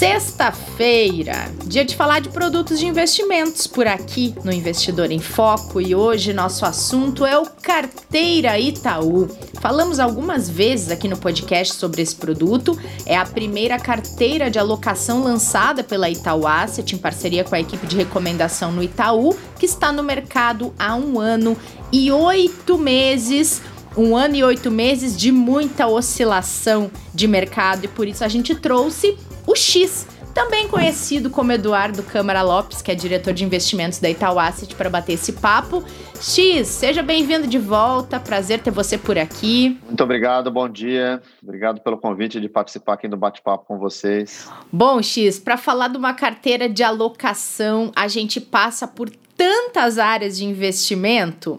Sexta-feira, dia de falar de produtos de investimentos por aqui no Investidor em Foco e hoje nosso assunto é o Carteira Itaú. Falamos algumas vezes aqui no podcast sobre esse produto. É a primeira carteira de alocação lançada pela Itaú Asset em parceria com a equipe de recomendação no Itaú, que está no mercado há um ano e oito meses um ano e oito meses de muita oscilação de mercado e por isso a gente trouxe o X, também conhecido como Eduardo Câmara Lopes, que é diretor de investimentos da Itaú Asset, para bater esse papo. X, seja bem-vindo de volta, prazer ter você por aqui. Muito obrigado, bom dia. Obrigado pelo convite de participar aqui do bate-papo com vocês. Bom, X, para falar de uma carteira de alocação, a gente passa por tantas áreas de investimento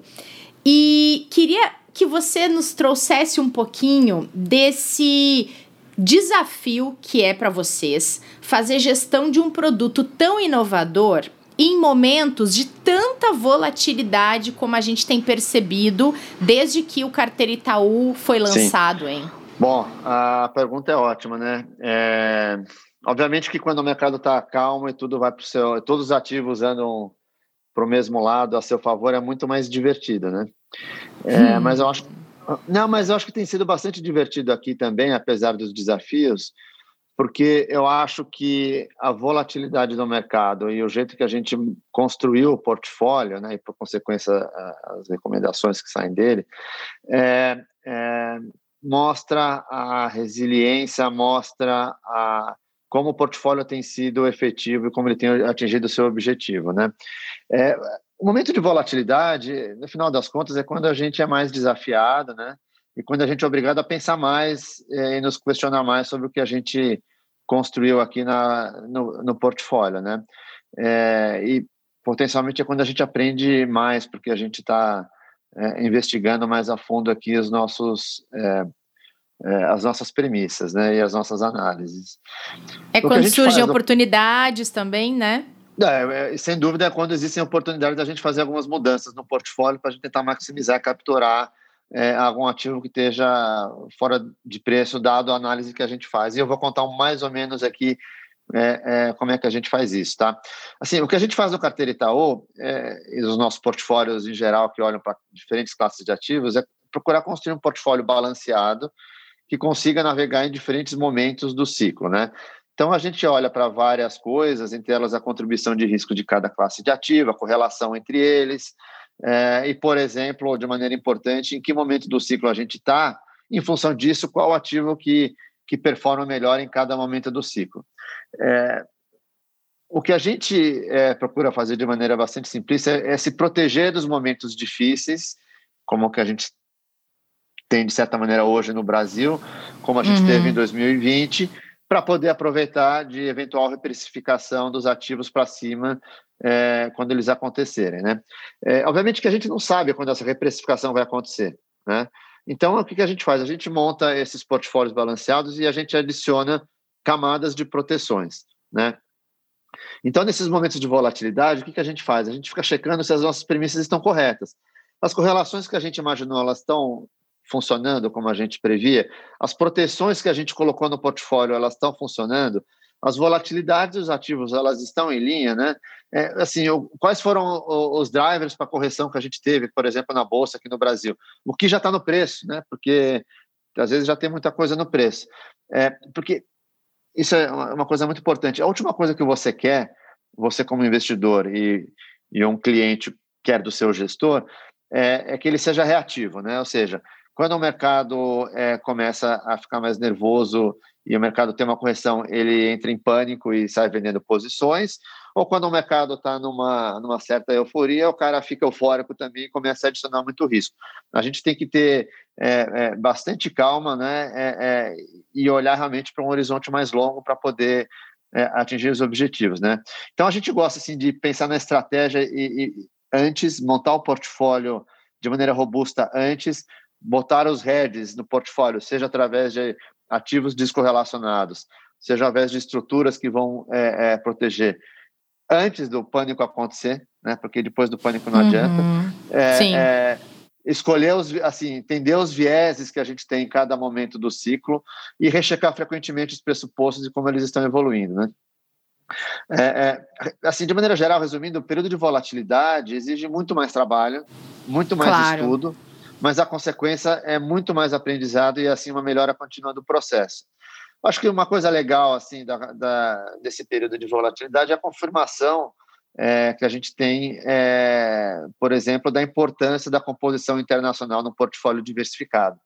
e queria que você nos trouxesse um pouquinho desse desafio que é para vocês fazer gestão de um produto tão inovador em momentos de tanta volatilidade como a gente tem percebido desde que o Carteira Itaú foi lançado, Sim. hein? Bom, a pergunta é ótima, né? É... Obviamente que quando o mercado está calmo e tudo vai para o seu, todos os ativos andam para o mesmo lado a seu favor, é muito mais divertido, né? É, hum. Mas eu acho não, mas eu acho que tem sido bastante divertido aqui também, apesar dos desafios, porque eu acho que a volatilidade do mercado e o jeito que a gente construiu o portfólio, né, e por consequência as recomendações que saem dele, é, é, mostra a resiliência, mostra a, como o portfólio tem sido efetivo e como ele tem atingido o seu objetivo, né? É, o momento de volatilidade, no final das contas, é quando a gente é mais desafiado, né? E quando a gente é obrigado a pensar mais é, e nos questionar mais sobre o que a gente construiu aqui na, no, no portfólio, né? É, e potencialmente é quando a gente aprende mais, porque a gente está é, investigando mais a fundo aqui os nossos é, as nossas premissas, né? E as nossas análises. É quando surgem oportunidades também, né? É, é, sem dúvida é quando existem oportunidades da gente fazer algumas mudanças no portfólio para a gente tentar maximizar, capturar é, algum ativo que esteja fora de preço, dado a análise que a gente faz. E eu vou contar mais ou menos aqui é, é, como é que a gente faz isso, tá? Assim, o que a gente faz no Carteira Itaú, é, e os nossos portfólios em geral, que olham para diferentes classes de ativos, é procurar construir um portfólio balanceado que consiga navegar em diferentes momentos do ciclo, né? Então, a gente olha para várias coisas, entre elas a contribuição de risco de cada classe de ativo, a correlação entre eles, é, e, por exemplo, de maneira importante, em que momento do ciclo a gente está, em função disso, qual ativo que, que performa melhor em cada momento do ciclo. É, o que a gente é, procura fazer de maneira bastante simplista é, é, se proteger dos momentos difíceis, como o que a gente tem, de certa maneira, hoje no Brasil, como a gente uhum. teve em 2020, para poder aproveitar de eventual reprecificação dos ativos para cima é, quando eles acontecerem. Né? É, obviamente que a gente não sabe quando essa reprecificação vai acontecer. Né? Então, o que, que a gente faz? A gente monta esses portfólios balanceados e a gente adiciona camadas de proteções. Né? Então, nesses momentos de volatilidade, o que, que a gente faz? A gente fica checando se as nossas premissas estão corretas. As correlações que a gente imaginou, elas estão funcionando como a gente previa, as proteções que a gente colocou no portfólio, elas estão funcionando, as volatilidades dos ativos, elas estão em linha, né? É, assim, o, quais foram os drivers para a correção que a gente teve, por exemplo, na Bolsa aqui no Brasil? O que já está no preço, né? Porque às vezes já tem muita coisa no preço. É, porque isso é uma coisa muito importante. A última coisa que você quer, você como investidor e, e um cliente quer do seu gestor, é, é que ele seja reativo, né? Ou seja, quando o mercado é, começa a ficar mais nervoso e o mercado tem uma correção, ele entra em pânico e sai vendendo posições, ou quando o mercado está numa, numa certa euforia, o cara fica eufórico também e começa a adicionar muito risco. A gente tem que ter é, é, bastante calma né, é, é, e olhar realmente para um horizonte mais longo para poder é, atingir os objetivos. Né? Então a gente gosta assim, de pensar na estratégia e, e antes, montar o portfólio de maneira robusta antes, botar os hedges no portfólio, seja através de ativos descorrelacionados, seja através de estruturas que vão é, é, proteger antes do pânico acontecer, né? Porque depois do pânico não uhum. adianta. É, Sim. É, escolher os, assim, entender os vieses que a gente tem em cada momento do ciclo e rechecar frequentemente os pressupostos e como eles estão evoluindo, né? É, é, assim, de maneira geral, resumindo, o período de volatilidade exige muito mais trabalho, muito mais claro. estudo, mas a consequência é muito mais aprendizado e assim uma melhora contínua do processo. Acho que uma coisa legal assim da, da, desse período de volatilidade é a confirmação é, que a gente tem, é, por exemplo, da importância da composição internacional no portfólio diversificado.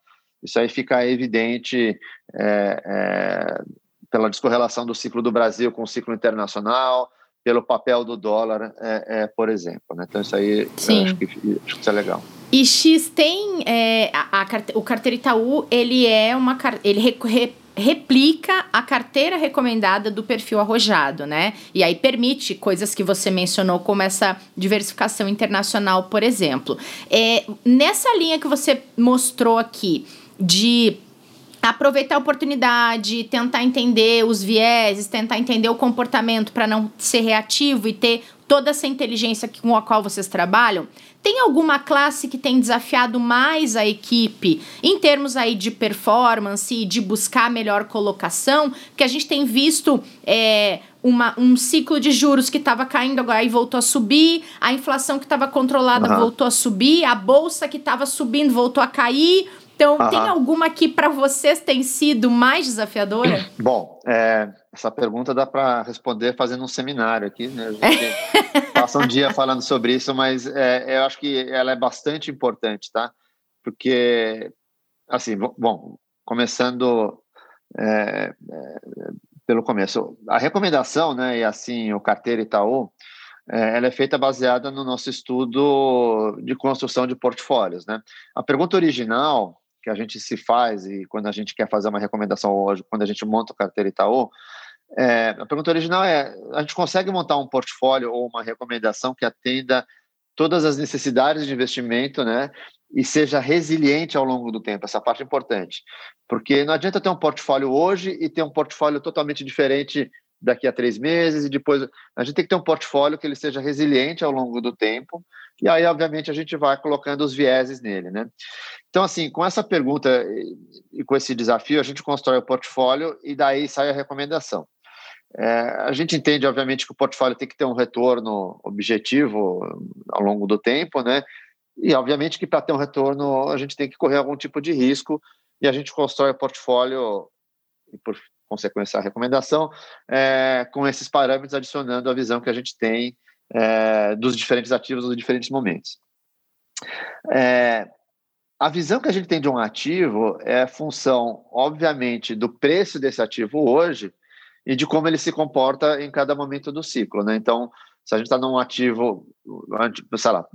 Isso aí fica evidente é, é pela descorrelação do ciclo do Brasil com o ciclo internacional, pelo papel do dólar, é, é, por exemplo. Né? Então, isso aí acho que, acho que isso é legal. E X tem é, a, a, o carteira Itaú, ele é uma ele replica a carteira recomendada do perfil arrojado, né? E aí permite coisas que você mencionou, como essa diversificação internacional, por exemplo. É, nessa linha que você mostrou aqui de aproveitar a oportunidade, tentar entender os vieses, tentar entender o comportamento para não ser reativo e ter toda essa inteligência com a qual vocês trabalham, tem alguma classe que tem desafiado mais a equipe em termos aí de performance e de buscar melhor colocação? Que a gente tem visto é, uma, um ciclo de juros que estava caindo agora e voltou a subir, a inflação que estava controlada uhum. voltou a subir, a bolsa que estava subindo voltou a cair. Então, tem alguma que para vocês tem sido mais desafiadora? Bom, é, essa pergunta dá para responder fazendo um seminário aqui, né? A gente passa um dia falando sobre isso, mas é, eu acho que ela é bastante importante, tá? Porque, assim, bom, começando é, é, pelo começo, a recomendação, né, e assim, o carteira Itaú, é, ela é feita baseada no nosso estudo de construção de portfólios, né? A pergunta original que a gente se faz e quando a gente quer fazer uma recomendação hoje, quando a gente monta o carteira Itaú, é, a pergunta original é: a gente consegue montar um portfólio ou uma recomendação que atenda todas as necessidades de investimento, né? E seja resiliente ao longo do tempo, essa parte é importante. Porque não adianta ter um portfólio hoje e ter um portfólio totalmente diferente daqui a três meses e depois a gente tem que ter um portfólio que ele seja resiliente ao longo do tempo e aí obviamente a gente vai colocando os vieses nele, né? Então assim, com essa pergunta e com esse desafio a gente constrói o portfólio e daí sai a recomendação. É, a gente entende obviamente que o portfólio tem que ter um retorno objetivo ao longo do tempo, né? E obviamente que para ter um retorno a gente tem que correr algum tipo de risco e a gente constrói o portfólio e por consequência a recomendação, é, com esses parâmetros adicionando a visão que a gente tem é, dos diferentes ativos nos diferentes momentos. É, a visão que a gente tem de um ativo é função, obviamente, do preço desse ativo hoje e de como ele se comporta em cada momento do ciclo. Né? Então, se a gente está num ativo, sei lá,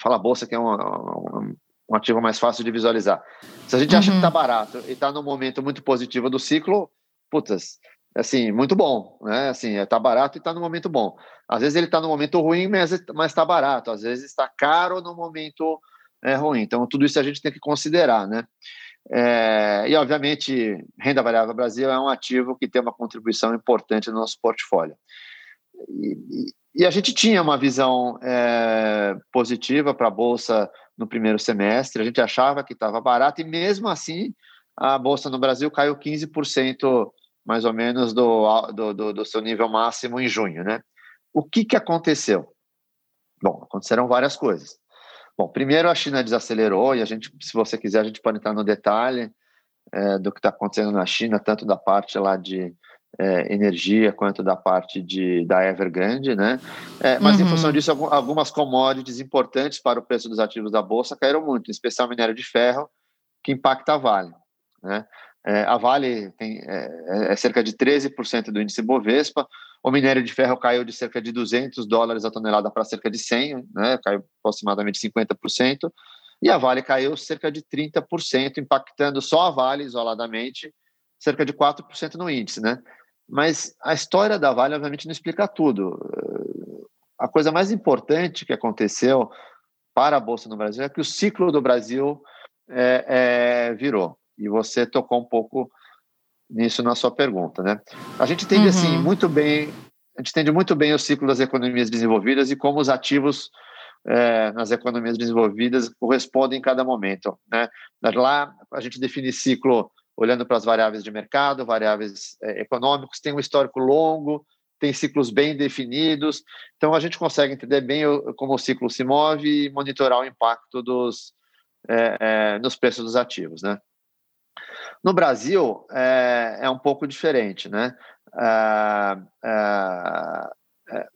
fala bolsa que é um, um, um, ativo mais fácil de visualizar. Se a gente acha que está uhum. barato e está num momento muito positivo do ciclo, putas, assim, muito bom, né? Assim, está barato e está no momento bom. Às vezes ele está no momento ruim, mas está barato. Às vezes está caro no momento é, ruim. Então, tudo isso a gente tem que considerar, né? É, e, obviamente, renda variável Brasil é um ativo que tem uma contribuição importante no nosso portfólio. E, e, e a gente tinha uma visão é, positiva para a Bolsa no primeiro semestre, a gente achava que estava barato, e mesmo assim a Bolsa no Brasil caiu 15% mais ou menos do, do, do, do seu nível máximo em junho, né? O que, que aconteceu? Bom, aconteceram várias coisas. Bom, primeiro a China desacelerou e a gente, se você quiser, a gente pode entrar no detalhe é, do que está acontecendo na China, tanto da parte lá de é, energia quanto da parte de, da Evergrande, né? É, mas uhum. em função disso, algumas commodities importantes para o preço dos ativos da bolsa caíram muito, em especial minério de ferro, que impacta a Vale, né? É, a Vale tem, é, é, é cerca de 13% do índice Bovespa. O minério de ferro caiu de cerca de 200 dólares a tonelada para cerca de 100, né, caiu aproximadamente 50%. E a Vale caiu cerca de 30%, impactando só a Vale isoladamente cerca de 4% no índice. Né? Mas a história da Vale, obviamente, não explica tudo. A coisa mais importante que aconteceu para a Bolsa no Brasil é que o ciclo do Brasil é, é, virou e você tocou um pouco nisso na sua pergunta, né? A gente entende assim, uhum. assim muito bem, a gente entende muito bem o ciclo das economias desenvolvidas e como os ativos é, nas economias desenvolvidas correspondem em cada momento. Né? Lá a gente define ciclo olhando para as variáveis de mercado, variáveis é, econômicos, tem um histórico longo, tem ciclos bem definidos, então a gente consegue entender bem como o ciclo se move e monitorar o impacto dos, é, é, nos preços dos ativos, né? No Brasil é, é um pouco diferente, né? É, é, é,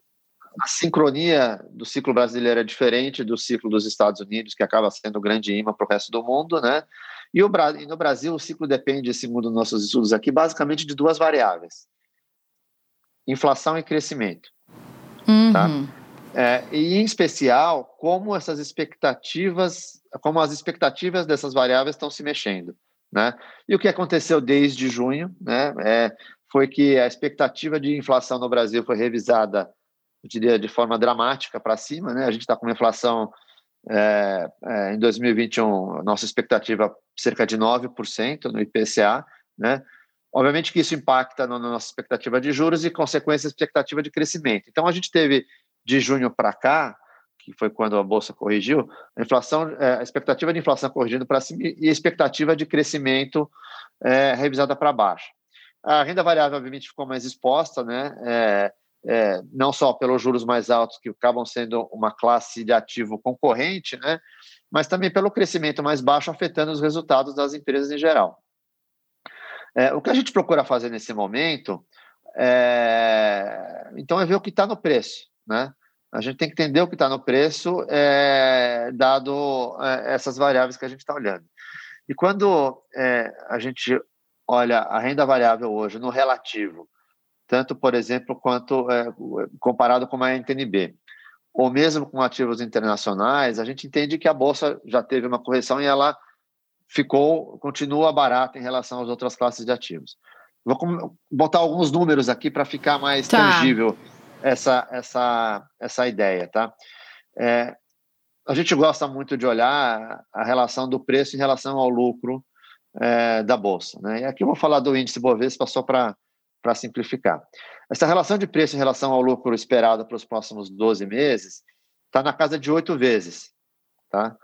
a sincronia do ciclo brasileiro é diferente do ciclo dos Estados Unidos, que acaba sendo o grande imã para o resto do mundo, né? E, o, e no Brasil, o ciclo depende, segundo nossos estudos aqui, basicamente de duas variáveis: inflação e crescimento. Tá? Uhum. Tá? É, e, em especial, como essas expectativas, como as expectativas dessas variáveis estão se mexendo. Né? E o que aconteceu desde junho né, é, foi que a expectativa de inflação no Brasil foi revisada eu diria, de forma dramática para cima. Né? A gente está com uma inflação é, é, em 2021, nossa expectativa cerca de 9% no IPCA. Né? Obviamente que isso impacta na nossa expectativa de juros e, consequência, expectativa de crescimento. Então, a gente teve de junho para cá, que foi quando a bolsa corrigiu, a inflação, é, a expectativa de inflação corrigindo para cima e a expectativa de crescimento é, revisada para baixo. A renda variável, obviamente, ficou mais exposta, né? É, é, não só pelos juros mais altos, que acabam sendo uma classe de ativo concorrente, né, mas também pelo crescimento mais baixo afetando os resultados das empresas em geral. É, o que a gente procura fazer nesse momento é, então, é ver o que está no preço. Né? A gente tem que entender o que está no preço, é, dado é, essas variáveis que a gente está olhando. E quando é, a gente olha a renda variável hoje no relativo tanto, por exemplo, quanto é, comparado com a NTNB. Ou mesmo com ativos internacionais, a gente entende que a bolsa já teve uma correção e ela ficou, continua barata em relação às outras classes de ativos. Vou botar alguns números aqui para ficar mais tá. tangível essa, essa, essa ideia, tá? É, a gente gosta muito de olhar a relação do preço em relação ao lucro é, da bolsa, né? E aqui eu vou falar do índice Bovespa só para para simplificar. Essa relação de preço em relação ao lucro esperado para os próximos 12 meses está na casa de oito vezes. Tá?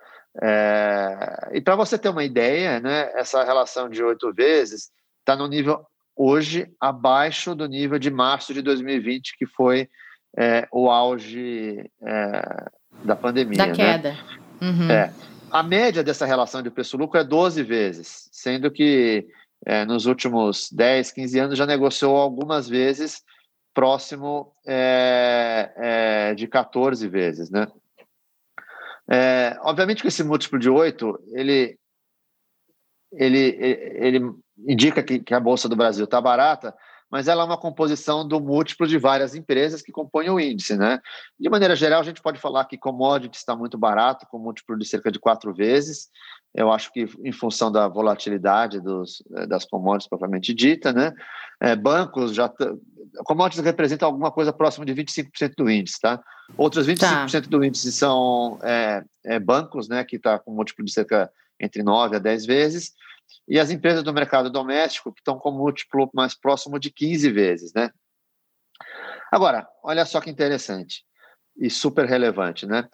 É, e para você ter uma ideia, né, essa relação de oito vezes está no nível hoje abaixo do nível de março de 2020, que foi é, o auge é, da pandemia. Da né? queda. Uhum. É. A média dessa relação de preço-lucro é 12 vezes, sendo que é, nos últimos 10, 15 anos já negociou algumas vezes próximo é, é, de 14 vezes, né? Obviamente que esse múltiplo de 8, ele, ele, ele indica que, que a Bolsa do Brasil está barata, mas ela é uma composição do múltiplo de várias empresas que compõem o índice, né? De maneira geral, a gente pode falar que commodity está muito barato, com múltiplo de cerca de quatro vezes. Eu acho que em função da volatilidade dos, eh, das commodities propriamente dita, né? É, bancos já commodities representam alguma coisa próxima de 25% do índice, tá? Outros 25% tá. do índice são é, é, bancos, né? Que está com múltiplo de cerca entre 9 a 10 vezes e as empresas do mercado doméstico que estão com múltiplo mais próximo de 15 vezes, né? Agora, olha só que interessante e super relevante, né?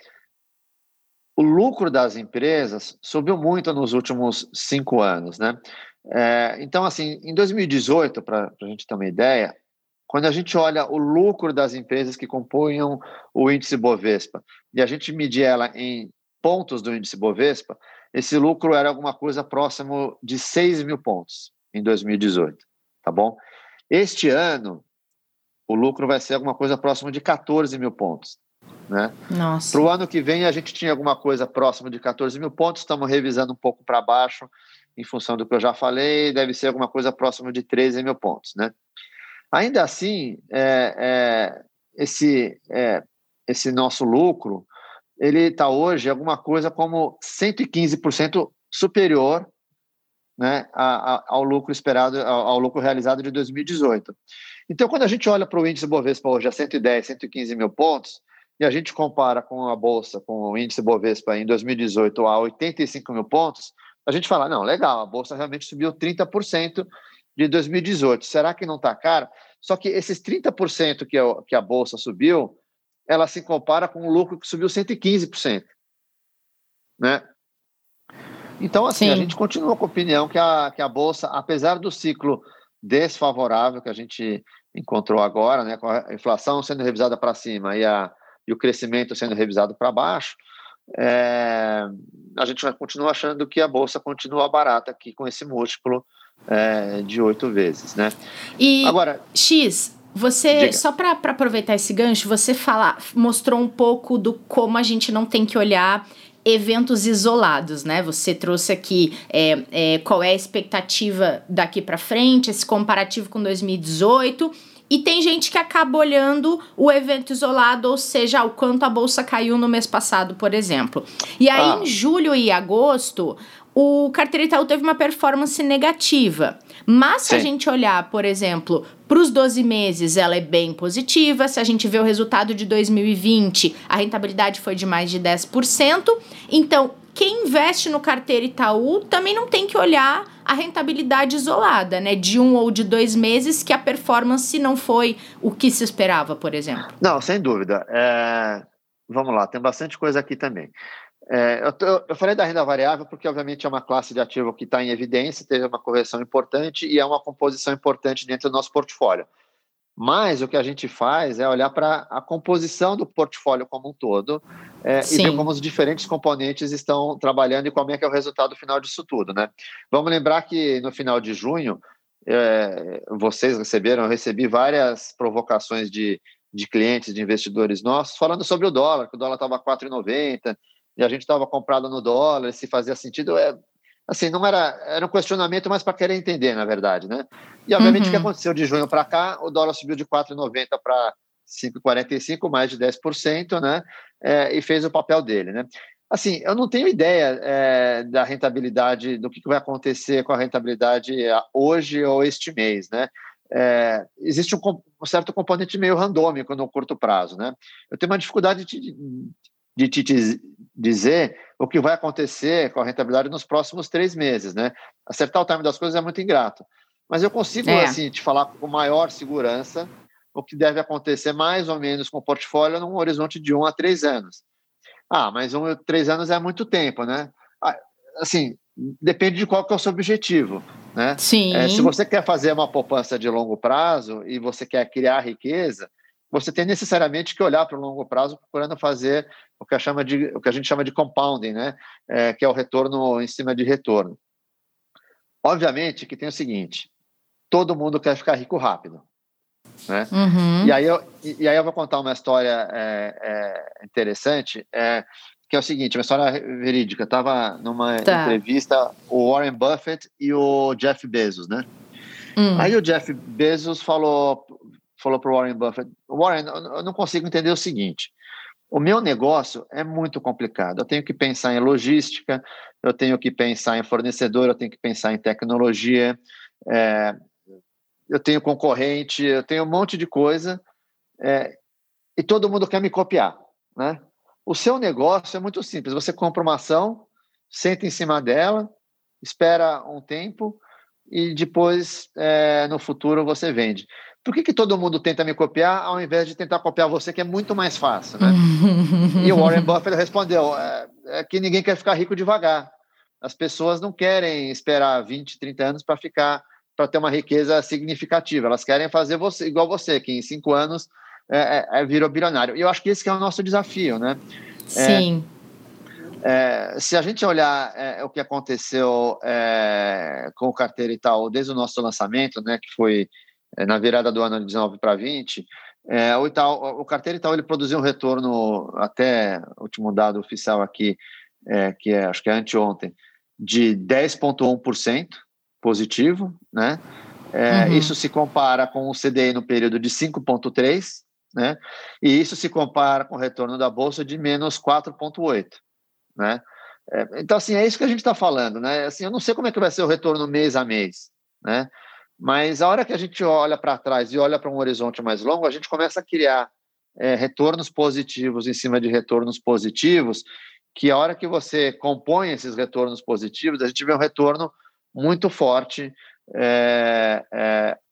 O lucro das empresas subiu muito nos últimos cinco anos, né? É, então, assim, em 2018, para a gente ter uma ideia, quando a gente olha o lucro das empresas que compunham o índice Bovespa e a gente medir ela em pontos do índice Bovespa, esse lucro era alguma coisa próximo de 6 mil pontos em 2018, tá bom? Este ano, o lucro vai ser alguma coisa próximo de 14 mil pontos. Né? Nossa. Para o ano que vem, a gente tinha alguma coisa próximo de 14 mil pontos, estamos revisando um pouco para baixo, em função do que eu já falei, deve ser alguma coisa próximo de 13 mil pontos. Né? Ainda assim, é, é, esse, é, esse nosso lucro ele está hoje alguma coisa como 115% superior né, ao lucro esperado, ao, lucro realizado de 2018. Então, quando a gente olha para o índice Bovespa hoje a 110, 115 mil pontos, e a gente compara com a Bolsa, com o índice Bovespa em 2018 a 85 mil pontos, a gente fala, não, legal, a Bolsa realmente subiu 30% de 2018. Será que não está caro? Só que esses 30% que a, que a Bolsa subiu ela se compara com um lucro que subiu 115%. Né? Então, assim, Sim. a gente continua com a opinião que a, que a Bolsa, apesar do ciclo desfavorável que a gente encontrou agora, né, com a inflação sendo revisada para cima e, a, e o crescimento sendo revisado para baixo, é, a gente vai continuar achando que a Bolsa continua barata aqui com esse múltiplo é, de oito vezes, né? E, Agora, X, você, Diga. só para aproveitar esse gancho, você fala, mostrou um pouco do como a gente não tem que olhar eventos isolados, né? Você trouxe aqui é, é, qual é a expectativa daqui para frente, esse comparativo com 2018. E tem gente que acaba olhando o evento isolado, ou seja, o quanto a bolsa caiu no mês passado, por exemplo. E aí, ah. em julho e agosto, o Carteira Itaú teve uma performance negativa. Mas Sim. se a gente olhar, por exemplo, para os 12 meses, ela é bem positiva. Se a gente vê o resultado de 2020, a rentabilidade foi de mais de 10%. Então, quem investe no carteira Itaú também não tem que olhar a rentabilidade isolada, né? De um ou de dois meses, que a performance não foi o que se esperava, por exemplo. Não, sem dúvida. É... Vamos lá, tem bastante coisa aqui também. É, eu, eu, falei da renda variável porque, obviamente, é uma classe de ativo que está em evidência, teve uma correção importante e é uma composição importante dentro do nosso portfólio. Mas o que a gente faz é olhar para a composição do portfólio como um todo é, e ver como os diferentes componentes estão trabalhando e como é que é o resultado final disso tudo. Né? Vamos lembrar que no final de junho, é, vocês receberam, eu recebi várias provocações de, de clientes, de investidores nossos, falando sobre o dólar, que o dólar estava 4,90 e a gente estava comprado no dólar, se fazia sentido, é, assim, não era, era um questionamento mais para querer entender, na verdade, né? E obviamente uhum. o que uhum. aconteceu de junho para cá, o dólar subiu de 4,90 para 5,45, mais de 10%, né? É, e fez o papel dele, né? Assim, eu não tenho ideia é, da rentabilidade, do que vai acontecer com a rentabilidade é, hoje ou este mês, né? É, existe um, um, certo componente meio randômico no curto prazo, né? Eu tenho uma dificuldade de, de te dizer o que vai acontecer com a rentabilidade nos próximos três meses, né? Acertar o time das coisas é muito ingrato. Mas eu consigo, é. assim, te falar com maior segurança o que deve acontecer mais ou menos com o portfólio num horizonte de um a três anos. Ah, mas um três anos é muito tempo, né? Ah, assim, depende de qual que é o seu objetivo, né? Sim. É, se você quer fazer uma poupança de longo prazo e você quer criar riqueza, você tem necessariamente que olhar para o longo prazo procurando fazer o que, a, chama de, o que a gente chama de compounding, né? É, que é o retorno em cima de retorno. Obviamente que tem o seguinte, todo mundo quer ficar rico rápido. Né? Uhum. E, aí eu, e aí eu vou contar uma história é, é, interessante, é, que é o seguinte, uma história verídica. Estava numa tá. entrevista o Warren Buffett e o Jeff Bezos, né? Hum. Aí o Jeff Bezos falou falou para o Warren Buffett: Warren, eu não consigo entender o seguinte. O meu negócio é muito complicado. Eu tenho que pensar em logística, eu tenho que pensar em fornecedor, eu tenho que pensar em tecnologia, é, eu tenho concorrente, eu tenho um monte de coisa é, e todo mundo quer me copiar, né? O seu negócio é muito simples. Você compra uma ação, senta em cima dela, espera um tempo e depois, é, no futuro, você vende por que, que todo mundo tenta me copiar ao invés de tentar copiar você, que é muito mais fácil, né? e o Warren Buffett respondeu, é, é, que ninguém quer ficar rico devagar. As pessoas não querem esperar 20, 30 anos para ficar, para ter uma riqueza significativa. Elas querem fazer você igual você, que em cinco anos é, é, é virou bilionário. E eu acho que esse que é o nosso desafio, né? É, Sim. É, se a gente olhar é, o que aconteceu é, com o carteira e tal, desde o nosso lançamento, né, que foi na virada do ano de 19 para 20, é, o, Itaú, o carteiro Itaú ele produziu um retorno, até o último dado oficial aqui, é, que é, acho que é anteontem, de 10,1% positivo, né? É, uhum. Isso se compara com o CDI no período de 5,3%, né? E isso se compara com o retorno da Bolsa de menos 4,8%, né? É, então, assim, é isso que a gente está falando, né? Assim, eu não sei como é que vai ser o retorno mês a mês, né? Mas a hora que a gente olha para trás e olha para um horizonte mais longo, a gente começa a criar é, retornos positivos em cima de retornos positivos, que a hora que você compõe esses retornos positivos, a gente vê um retorno muito forte é,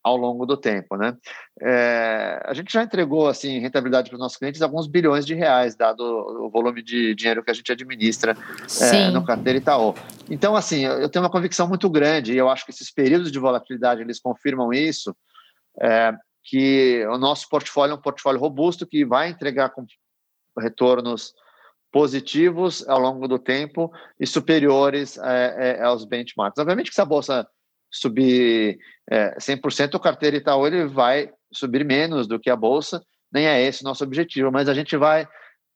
ao longo do tempo, né? É, a gente já entregou assim rentabilidade para os nossos clientes alguns bilhões de reais, dado o volume de dinheiro que a gente administra é, no carteira Itaú. Então, assim, eu tenho uma convicção muito grande e eu acho que esses períodos de volatilidade eles confirmam isso, é, que o nosso portfólio é um portfólio robusto que vai entregar com retornos positivos ao longo do tempo e superiores é, é, aos benchmarks. Obviamente que se a bolsa subir é, 100%, o carteira Itaú ele vai subir menos do que a bolsa, nem é esse o nosso objetivo, mas a gente vai,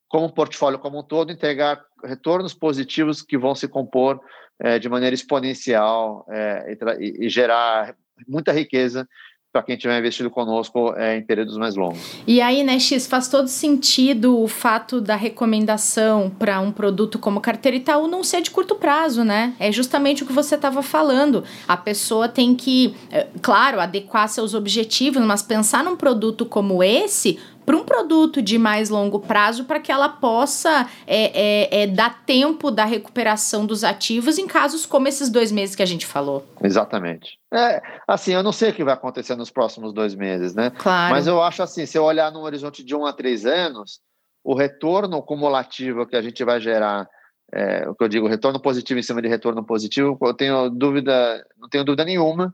como portfólio como um todo, entregar retornos positivos que vão se compor é, de maneira exponencial é, e, e gerar muita riqueza para quem tiver investido conosco é, em períodos mais longos. E aí, né, X, faz todo sentido o fato da recomendação para um produto como carteira Itaú não ser de curto prazo, né? É justamente o que você estava falando. A pessoa tem que, é, claro, adequar seus objetivos, mas pensar num produto como esse para um produto de mais longo prazo para que ela possa é, é, é, dar tempo da recuperação dos ativos em casos como esses dois meses que a gente falou. Exatamente. É, assim, eu não sei o que vai acontecer nos próximos dois meses, né? Claro. Mas eu acho assim, se eu olhar no horizonte de um a três anos, o retorno cumulativo que a gente vai gerar, é, o que eu digo, retorno positivo em cima de retorno positivo, eu tenho dúvida, não tenho dúvida nenhuma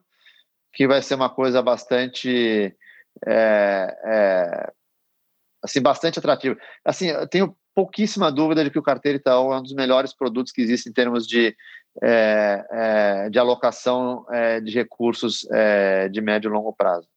que vai ser uma coisa bastante é, é, assim, bastante atrativo. Assim, eu tenho pouquíssima dúvida de que o Carteira Itaú é um dos melhores produtos que existe em termos de, é, é, de alocação é, de recursos de médio e longo prazo.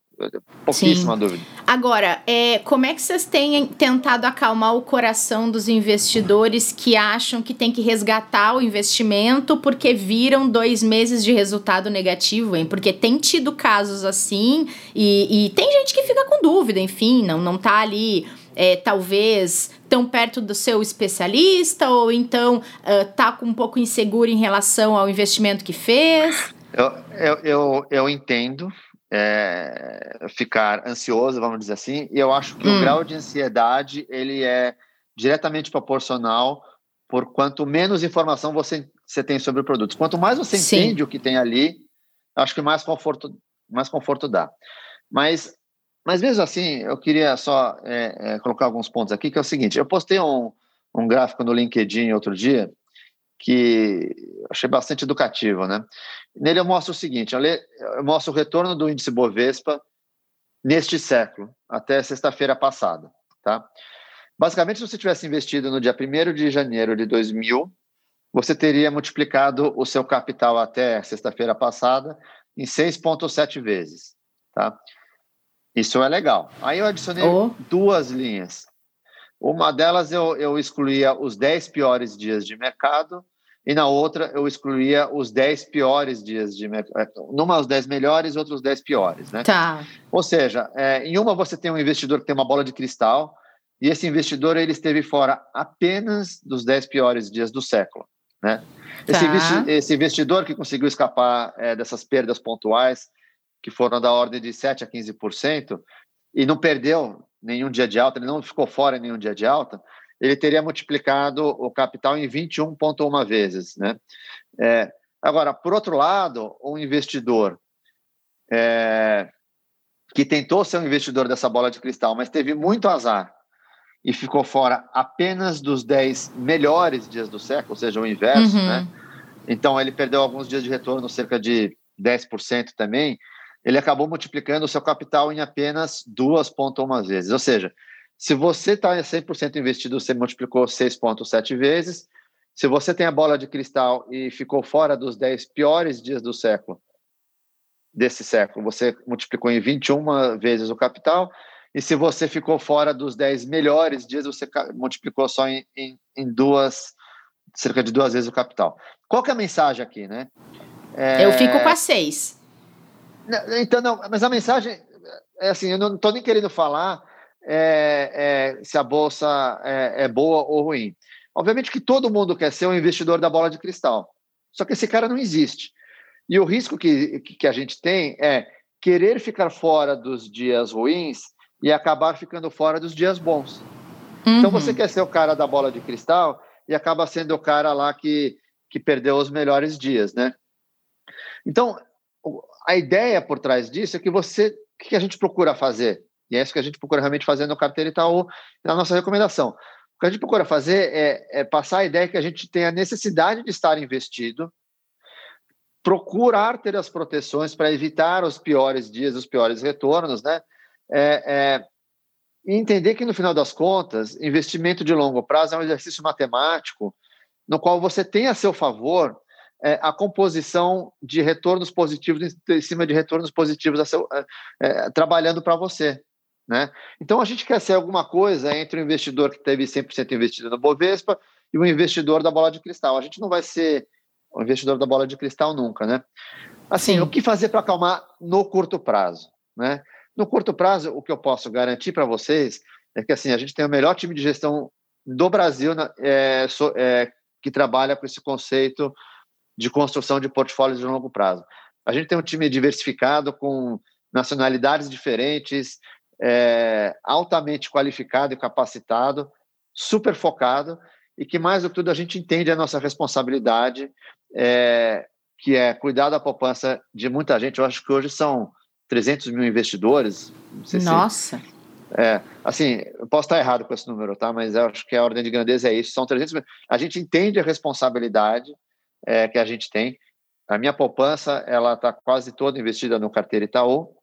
Pouquíssima Sim. dúvida. Agora, é, como é que vocês têm tentado acalmar o coração dos investidores que acham que tem que resgatar o investimento porque viram dois meses de resultado negativo, hein? Porque tem tido casos assim e, e tem gente que fica com dúvida, enfim, não, não tá ali. É, talvez tão perto do seu especialista ou então uh, tá com um pouco inseguro em relação ao investimento que fez? Eu, eu, eu, eu entendo, é, ficar ansioso, vamos dizer assim, e eu acho que hum. o grau de ansiedade ele é diretamente proporcional por quanto menos informação você, você tem sobre o produto. Quanto mais você Sim. entende o que tem ali, acho que mais conforto, mais conforto dá. Mas, mas mesmo assim, eu queria só é, é, colocar alguns pontos aqui, que é o seguinte, eu postei um, um gráfico no LinkedIn outro dia, que achei bastante educativo, né? Nele eu mostro o seguinte, eu mostro o retorno do índice Bovespa neste século, até sexta-feira passada, tá? Basicamente, se você tivesse investido no dia 1 de janeiro de 2000, você teria multiplicado o seu capital até sexta-feira passada em 6,7 vezes, tá? Isso é legal. Aí eu adicionei oh. duas linhas. Uma delas eu, eu excluía os 10 piores dias de mercado e na outra eu excluía os 10 piores dias de mercado. É, numa os 10 melhores, outros 10 piores, né? Tá. Ou seja, é, em uma você tem um investidor que tem uma bola de cristal e esse investidor ele esteve fora apenas dos 10 piores dias do século, né? Tá. Esse, investi esse, investidor que conseguiu escapar é, dessas perdas pontuais, que foram da ordem de 7 a 15%, e não perdeu nenhum dia de alta, ele não ficou fora em nenhum dia de alta, ele teria multiplicado o capital em 21,1 vezes. Né? É, agora, por outro lado, um investidor é, que tentou ser um investidor dessa bola de cristal, mas teve muito azar e ficou fora apenas dos 10 melhores dias do século, ou seja, o inverso, uhum. né? Então ele perdeu alguns dias de retorno, cerca de 10% também. Ele acabou multiplicando o seu capital em apenas 2,1 vezes. Ou seja, se você está 100% investido, você multiplicou 6,7 vezes. Se você tem a bola de cristal e ficou fora dos 10 piores dias do século, desse século, você multiplicou em 21 vezes o capital. E se você ficou fora dos 10 melhores dias, você multiplicou só em, em, em duas, cerca de duas vezes o capital. Qual que é a mensagem aqui, né? É... Eu fico com a 6. Então, não, mas a mensagem é assim, eu não estou nem querendo falar é, é, se a bolsa é, é, boa ou ruim. Obviamente que todo mundo quer ser um investidor da bola de cristal, só que esse cara não existe. E o risco que, que a gente tem é querer ficar fora dos dias ruins e acabar ficando fora dos dias bons. Uhum. Então você quer ser o cara da bola de cristal e acaba sendo o cara lá que, que perdeu os melhores dias, né? Então, a ideia por trás disso é que você, o que a gente procura fazer? E é isso que a gente procura realmente fazer no Carteira Itaú, na nossa recomendação. O que a gente procura fazer é, é passar a ideia que a gente tem a necessidade de estar investido, procurar ter as proteções para evitar os piores dias, os piores retornos, né? É, é, e entender que no final das contas, investimento de longo prazo é um exercício matemático no qual você tem a seu favor é, a composição de retornos positivos em cima de retornos positivos seu, é, é, trabalhando para você. Né? Então, a gente quer ser alguma coisa entre o investidor que teve 100% investido no Bovespa e o investidor da bola de cristal. A gente não vai ser o investidor da bola de cristal nunca. Né? Assim, Sim. o que fazer para acalmar no curto prazo? Né? No curto prazo, o que eu posso garantir para vocês é que assim, a gente tem o melhor time de gestão do Brasil é, é, que trabalha com esse conceito de construção de portfólios de longo prazo. A gente tem um time diversificado, com nacionalidades diferentes, é, altamente qualificado e capacitado, super focado, e que mais do que tudo a gente entende a nossa responsabilidade, é, que é cuidar da poupança de muita gente. Eu acho que hoje são 300 mil investidores. Nossa! Se, é, assim, eu posso estar errado com esse número, tá? Mas eu acho que a ordem de grandeza é isso. São 300 mil. A gente entende a responsabilidade é, que a gente tem. A minha poupança, ela está quase toda investida no carteira Itaú,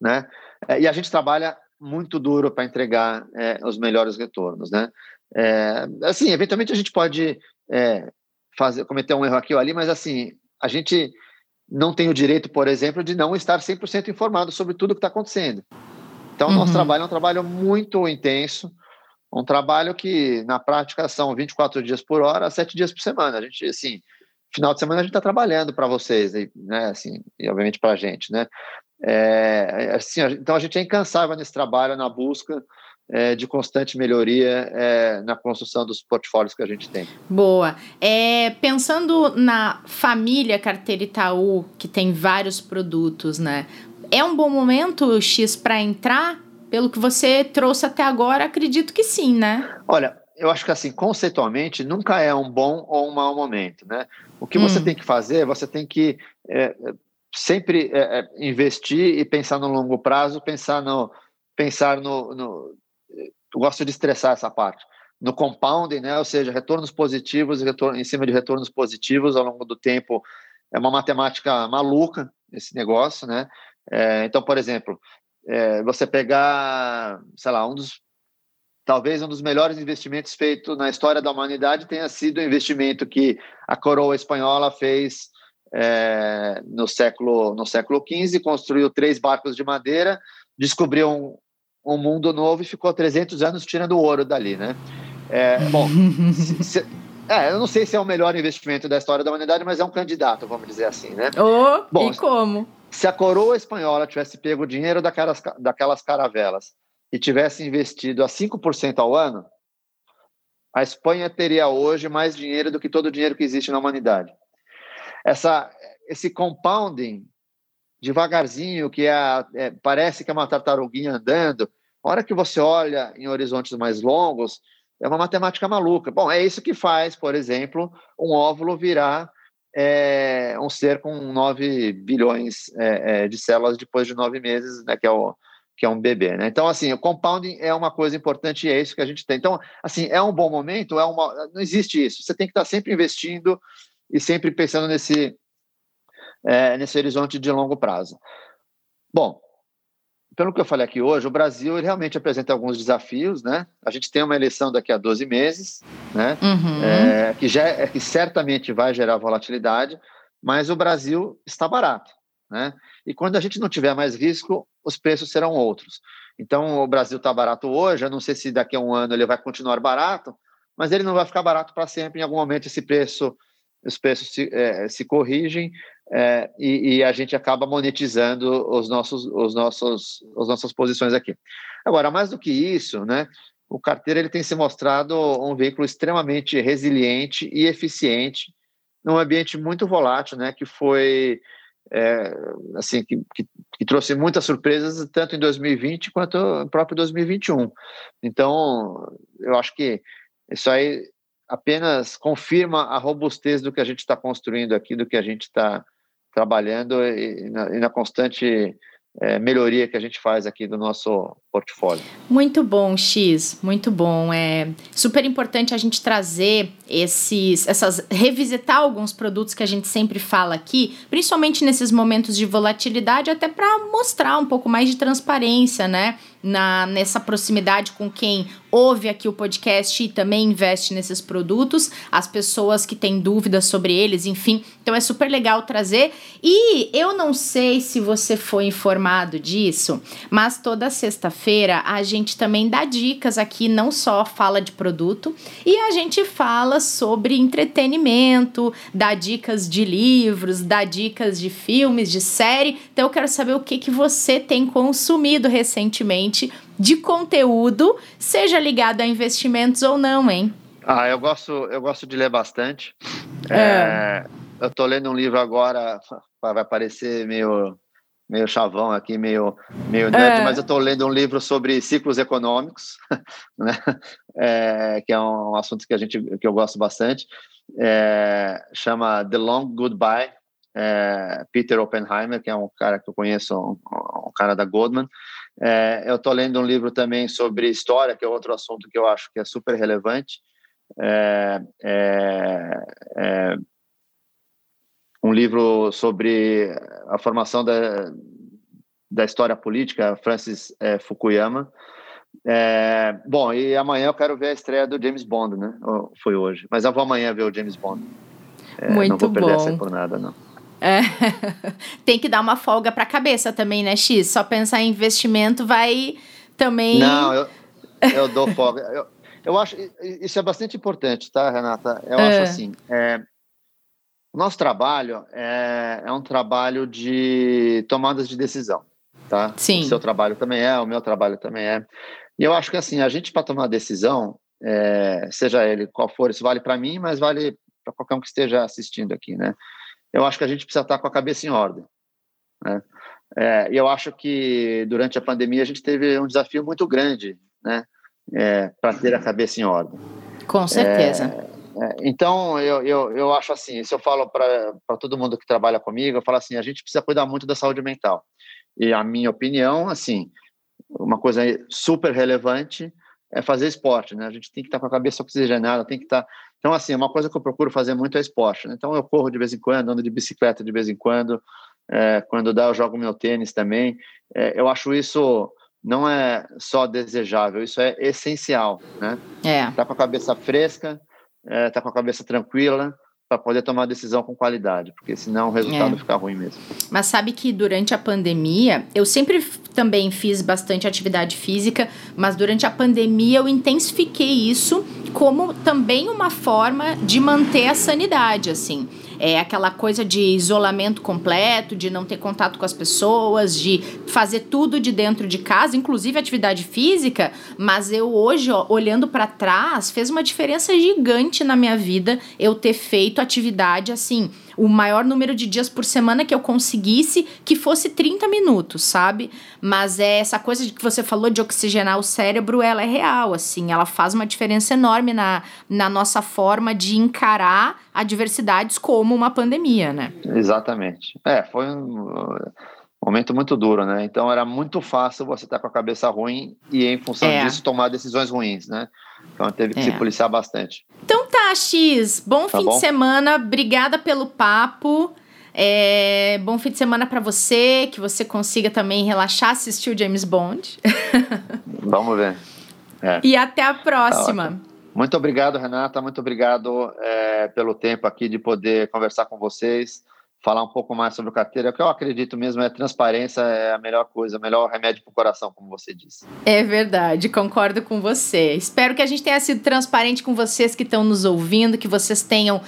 né? É, e a gente trabalha muito duro para entregar é, os melhores retornos, né? É, assim, eventualmente a gente pode é, fazer, cometer um erro aqui ou ali, mas assim, a gente não tem o direito, por exemplo, de não estar 100% informado sobre tudo que está acontecendo. Então, uhum. nosso trabalho é um trabalho muito intenso, um trabalho que, na prática, são 24 dias por hora, 7 dias por semana. A gente, assim, final de semana a gente está trabalhando para vocês, né? Assim, e obviamente para a gente, né? É, assim, então a gente é incansável nesse trabalho, na busca é, de constante melhoria é, na construção dos portfólios que a gente tem. Boa. É, pensando na família Carteira Itaú, que tem vários produtos, né? É um bom momento, X, para entrar? Pelo que você trouxe até agora, acredito que sim, né? Olha, eu acho que assim, conceitualmente, nunca é um bom ou um mau momento, né? O que hum. você tem que fazer, você tem que é, sempre é, é, investir e pensar no longo prazo, pensar no, pensar no, no, gosto de estressar essa parte, no compounding, né? Ou seja, retornos positivos retorno, em cima de retornos positivos ao longo do tempo. É uma matemática maluca esse negócio, né? É, então, por exemplo, é, você pegar, sei lá, um dos talvez um dos melhores investimentos feitos na história da humanidade tenha sido o investimento que a coroa espanhola fez é, no século no século XV, construiu três barcos de madeira, descobriu um, um mundo novo e ficou 300 anos tirando ouro dali, né? É, bom, se, se, é, eu não sei se é o melhor investimento da história da humanidade, mas é um candidato, vamos dizer assim, né? Oh, bom, e como? Se a coroa espanhola tivesse pego o dinheiro daquelas, daquelas caravelas e tivesse investido a 5% ao ano, a Espanha teria hoje mais dinheiro do que todo o dinheiro que existe na humanidade. Essa, esse compounding, devagarzinho, que é, é, parece que é uma tartaruguinha andando, a hora que você olha em horizontes mais longos, é uma matemática maluca. Bom, é isso que faz, por exemplo, um óvulo virar é, um ser com 9 bilhões é, é, de células depois de nove meses, né, que é o, que é um bebê, né? Então, assim, o compounding é uma coisa importante e é isso que a gente tem. Então, assim, é um bom momento, é uma, não existe isso. Você tem que estar sempre investindo e sempre pensando nesse, é, nesse horizonte de longo prazo. Bom, pelo que eu falei aqui hoje, o Brasil realmente apresenta alguns desafios, né? A gente tem uma eleição daqui a 12 meses, né? Uhum. É, que, já, é, que certamente vai gerar volatilidade, mas o Brasil está barato, né? E quando a gente não tiver mais risco, os preços serão outros. Então, o Brasil está barato hoje, eu não sei se daqui a um ano ele vai continuar barato, mas ele não vai ficar barato para sempre. Em algum momento, esse preço, os preços se, é, se corrigem é, e, e, a gente acaba monetizando os nossos, os nossos, as nossas posições aqui. Agora, mais do que isso, né, o carteira ele tem se mostrado um veículo extremamente resiliente e eficiente num ambiente muito volátil, né, que foi é, assim que, que, que, trouxe muitas surpresas tanto em 2020 quanto no próprio 2021. Então, eu acho que isso aí apenas confirma a robustez do que a gente está construindo aqui, do que a gente está trabalhando e, na, e na, constante é, melhoria que a gente faz aqui do nosso portfólio. Muito bom, X, muito bom. É super importante a gente trazer esses, essas, revisitar alguns produtos que a gente sempre fala aqui, principalmente nesses momentos de volatilidade, até para mostrar um pouco mais de transparência, né? Na, nessa proximidade com quem ouve aqui o podcast e também investe nesses produtos, as pessoas que têm dúvidas sobre eles, enfim. Então é super legal trazer. E eu não sei se você foi informado disso, mas toda sexta-feira feira a gente também dá dicas aqui, não só fala de produto, e a gente fala sobre entretenimento, dá dicas de livros, dá dicas de filmes, de série. Então eu quero saber o que, que você tem consumido recentemente de conteúdo, seja ligado a investimentos ou não, hein? Ah, eu gosto, eu gosto de ler bastante. É. É, eu estou lendo um livro agora, vai parecer meio meio chavão aqui, meio, meio nerd, é. mas eu estou lendo um livro sobre ciclos econômicos, né? É, que é um assunto que a gente que eu gosto bastante. É, chama The Long Goodbye, é, Peter Oppenheimer, que é um cara que eu conheço, um, um cara da Goldman. É, eu estou lendo um livro também sobre história, que é outro assunto que eu acho que é super relevante. É, um livro sobre a formação da, da história política, Francis é, Fukuyama. É, bom, e amanhã eu quero ver a estreia do James Bond, né? Foi hoje, mas eu vou amanhã ver o James Bond. É, Muito não vou perder bom. essa por nada, não. É. Tem que dar uma folga para a cabeça também, né, X? Só pensar em investimento vai também. Não, eu, eu dou folga. Eu, eu acho isso é bastante importante, tá, Renata? Eu acho é. assim. É, o nosso trabalho é, é um trabalho de tomadas de decisão, tá? Sim. O seu trabalho também é, o meu trabalho também é. E eu acho que assim, a gente para tomar decisão, é, seja ele qual for, isso vale para mim, mas vale para qualquer um que esteja assistindo aqui, né? Eu acho que a gente precisa estar com a cabeça em ordem, né? É, e eu acho que durante a pandemia a gente teve um desafio muito grande, né? É, para ter a cabeça em ordem. Com certeza. É, então, eu, eu, eu acho assim, se eu falo para todo mundo que trabalha comigo, eu falo assim, a gente precisa cuidar muito da saúde mental. E a minha opinião, assim, uma coisa super relevante é fazer esporte, né? A gente tem que estar com a cabeça oxigenada, tem que estar... Então, assim, uma coisa que eu procuro fazer muito é esporte. Né? Então, eu corro de vez em quando, ando de bicicleta de vez em quando, é, quando dá eu jogo meu tênis também. É, eu acho isso não é só desejável, isso é essencial, né? É. Tá com a cabeça fresca, é, tá com a cabeça tranquila para poder tomar decisão com qualidade, porque senão o resultado é. fica ruim mesmo. Mas sabe que durante a pandemia, eu sempre também fiz bastante atividade física, mas durante a pandemia eu intensifiquei isso como também uma forma de manter a sanidade, assim. É aquela coisa de isolamento completo, de não ter contato com as pessoas, de fazer tudo de dentro de casa, inclusive atividade física. Mas eu hoje, ó, olhando para trás, fez uma diferença gigante na minha vida eu ter feito atividade assim o maior número de dias por semana que eu conseguisse que fosse 30 minutos, sabe? Mas é essa coisa que você falou de oxigenar o cérebro, ela é real, assim, ela faz uma diferença enorme na, na nossa forma de encarar adversidades como uma pandemia, né? Exatamente. É, foi um momento muito duro, né? Então era muito fácil você estar com a cabeça ruim e, em função é. disso, tomar decisões ruins, né? Então teve que é. se policiar bastante. Então tá, X. Bom tá fim bom? de semana. Obrigada pelo papo. É, bom fim de semana para você, que você consiga também relaxar, assistir o James Bond. Vamos ver. É. E até a próxima. Tá muito obrigado, Renata. Muito obrigado é, pelo tempo aqui de poder conversar com vocês falar um pouco mais sobre carteira. O que eu acredito mesmo é transparência é a melhor coisa, o melhor remédio para o coração, como você disse. É verdade, concordo com você. Espero que a gente tenha sido transparente com vocês que estão nos ouvindo, que vocês tenham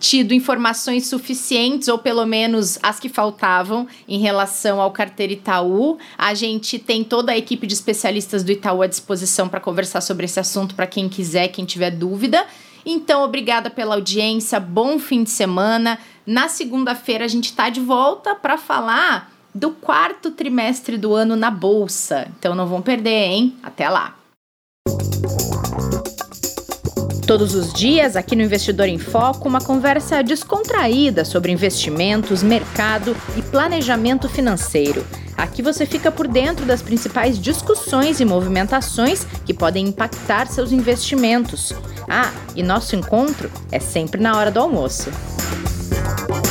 tido informações suficientes, ou pelo menos as que faltavam, em relação ao carteira Itaú. A gente tem toda a equipe de especialistas do Itaú à disposição para conversar sobre esse assunto para quem quiser, quem tiver dúvida. Então, obrigada pela audiência, bom fim de semana. Na segunda-feira a gente está de volta para falar do quarto trimestre do ano na bolsa. Então não vão perder, hein? Até lá. Todos os dias, aqui no Investidor em Foco, uma conversa descontraída sobre investimentos, mercado e planejamento financeiro. Aqui você fica por dentro das principais discussões e movimentações que podem impactar seus investimentos. Ah, e nosso encontro é sempre na hora do almoço. Thank you.